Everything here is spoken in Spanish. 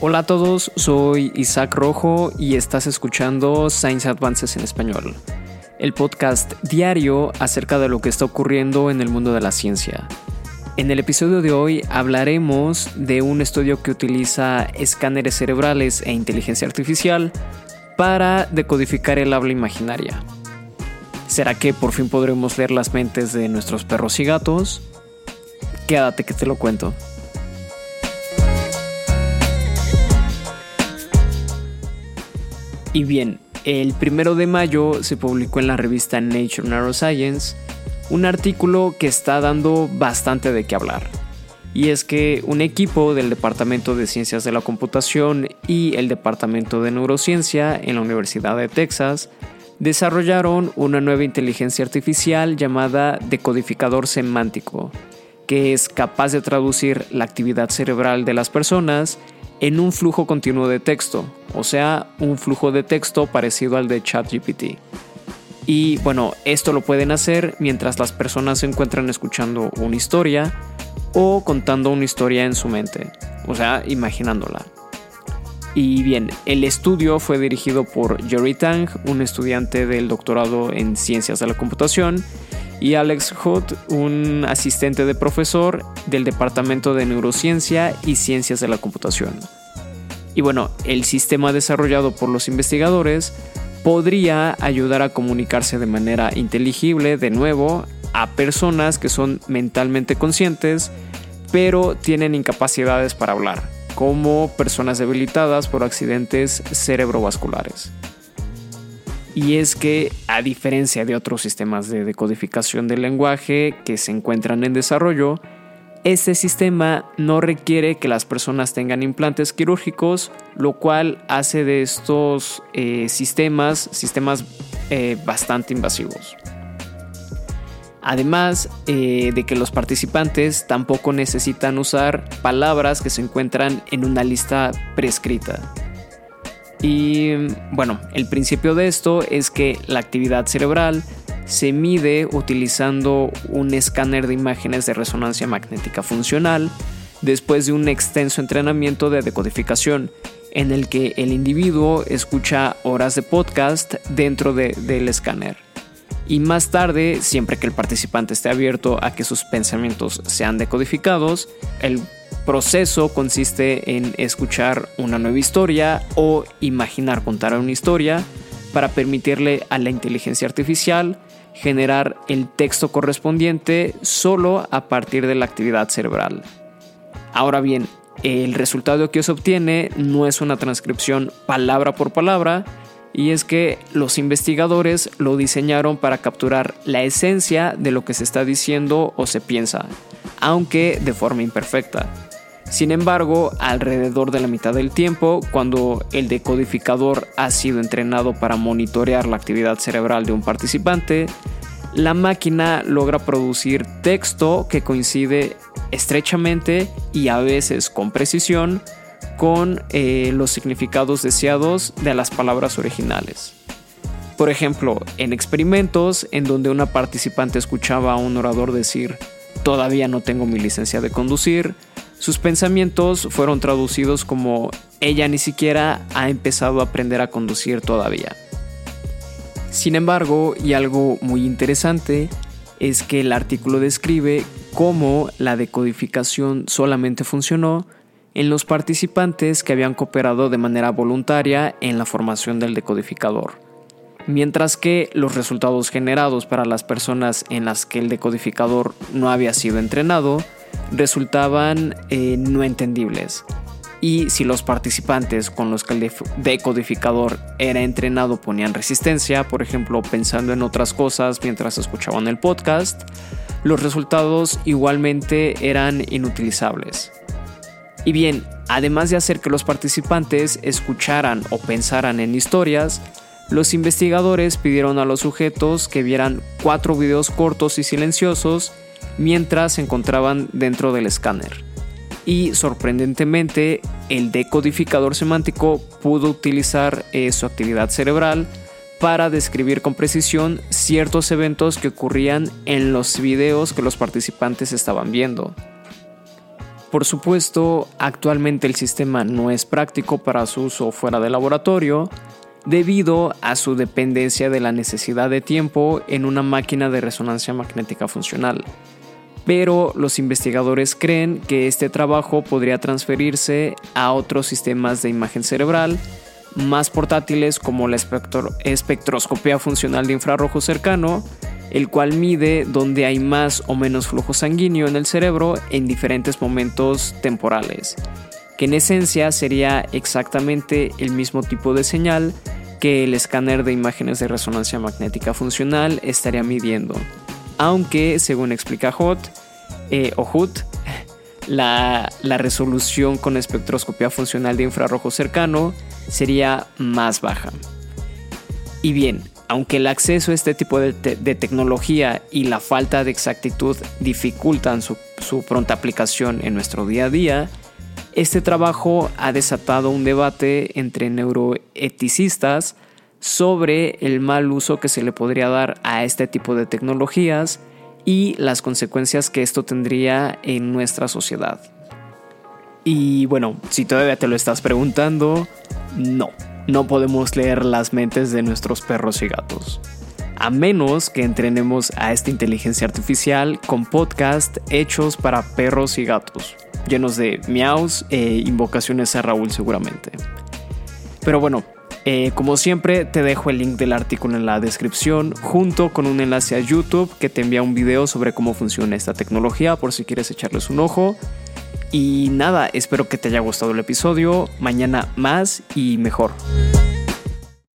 Hola a todos, soy Isaac Rojo y estás escuchando Science Advances en español, el podcast diario acerca de lo que está ocurriendo en el mundo de la ciencia. En el episodio de hoy hablaremos de un estudio que utiliza escáneres cerebrales e inteligencia artificial para decodificar el habla imaginaria. ¿Será que por fin podremos leer las mentes de nuestros perros y gatos? Quédate que te lo cuento. Y bien, el primero de mayo se publicó en la revista Nature Neuroscience un artículo que está dando bastante de qué hablar. Y es que un equipo del Departamento de Ciencias de la Computación y el Departamento de Neurociencia en la Universidad de Texas desarrollaron una nueva inteligencia artificial llamada decodificador semántico, que es capaz de traducir la actividad cerebral de las personas en un flujo continuo de texto, o sea, un flujo de texto parecido al de ChatGPT. Y bueno, esto lo pueden hacer mientras las personas se encuentran escuchando una historia o contando una historia en su mente, o sea, imaginándola. Y bien, el estudio fue dirigido por Jerry Tang, un estudiante del doctorado en ciencias de la computación, y Alex Hood, un asistente de profesor del Departamento de Neurociencia y Ciencias de la Computación. Y bueno, el sistema desarrollado por los investigadores podría ayudar a comunicarse de manera inteligible de nuevo a personas que son mentalmente conscientes, pero tienen incapacidades para hablar, como personas debilitadas por accidentes cerebrovasculares. Y es que, a diferencia de otros sistemas de decodificación del lenguaje que se encuentran en desarrollo, este sistema no requiere que las personas tengan implantes quirúrgicos, lo cual hace de estos eh, sistemas sistemas eh, bastante invasivos. Además eh, de que los participantes tampoco necesitan usar palabras que se encuentran en una lista prescrita. Y bueno, el principio de esto es que la actividad cerebral se mide utilizando un escáner de imágenes de resonancia magnética funcional después de un extenso entrenamiento de decodificación en el que el individuo escucha horas de podcast dentro del escáner. Y más tarde, siempre que el participante esté abierto a que sus pensamientos sean decodificados, el proceso consiste en escuchar una nueva historia o imaginar contar una historia para permitirle a la inteligencia artificial generar el texto correspondiente solo a partir de la actividad cerebral. Ahora bien, el resultado que se obtiene no es una transcripción palabra por palabra, y es que los investigadores lo diseñaron para capturar la esencia de lo que se está diciendo o se piensa, aunque de forma imperfecta. Sin embargo, alrededor de la mitad del tiempo, cuando el decodificador ha sido entrenado para monitorear la actividad cerebral de un participante, la máquina logra producir texto que coincide estrechamente y a veces con precisión con eh, los significados deseados de las palabras originales. Por ejemplo, en experimentos en donde una participante escuchaba a un orador decir, todavía no tengo mi licencia de conducir, sus pensamientos fueron traducidos como ella ni siquiera ha empezado a aprender a conducir todavía. Sin embargo, y algo muy interesante, es que el artículo describe cómo la decodificación solamente funcionó en los participantes que habían cooperado de manera voluntaria en la formación del decodificador, mientras que los resultados generados para las personas en las que el decodificador no había sido entrenado resultaban eh, no entendibles. Y si los participantes con los que el decodificador era entrenado ponían resistencia, por ejemplo pensando en otras cosas mientras escuchaban el podcast, los resultados igualmente eran inutilizables. Y bien, además de hacer que los participantes escucharan o pensaran en historias, los investigadores pidieron a los sujetos que vieran cuatro videos cortos y silenciosos mientras se encontraban dentro del escáner. Y sorprendentemente, el decodificador semántico pudo utilizar eh, su actividad cerebral para describir con precisión ciertos eventos que ocurrían en los videos que los participantes estaban viendo. Por supuesto, actualmente el sistema no es práctico para su uso fuera del laboratorio, debido a su dependencia de la necesidad de tiempo en una máquina de resonancia magnética funcional. Pero los investigadores creen que este trabajo podría transferirse a otros sistemas de imagen cerebral más portátiles como la espectroscopia funcional de infrarrojo cercano, el cual mide dónde hay más o menos flujo sanguíneo en el cerebro en diferentes momentos temporales, que en esencia sería exactamente el mismo tipo de señal que el escáner de imágenes de resonancia magnética funcional estaría midiendo. Aunque, según explica Hot, eh, o la, la resolución con espectroscopia funcional de infrarrojo cercano sería más baja. Y bien, aunque el acceso a este tipo de, tecnología y la falta de exactitud dificultan su, su, pronta aplicación en nuestro día a día, este trabajo ha desatado un debate entre neuroeticistas sobre el mal uso que se le podría dar a este tipo de tecnologías y las consecuencias que esto tendría en nuestra sociedad. Y bueno, si todavía te lo estás preguntando, no, no podemos leer las mentes de nuestros perros y gatos. A menos que entrenemos a esta inteligencia artificial con podcasts hechos para perros y gatos, llenos de miaus e invocaciones a Raúl seguramente. Pero bueno, eh, como siempre te dejo el link del artículo en la descripción junto con un enlace a YouTube que te envía un video sobre cómo funciona esta tecnología por si quieres echarles un ojo. Y nada, espero que te haya gustado el episodio. Mañana más y mejor.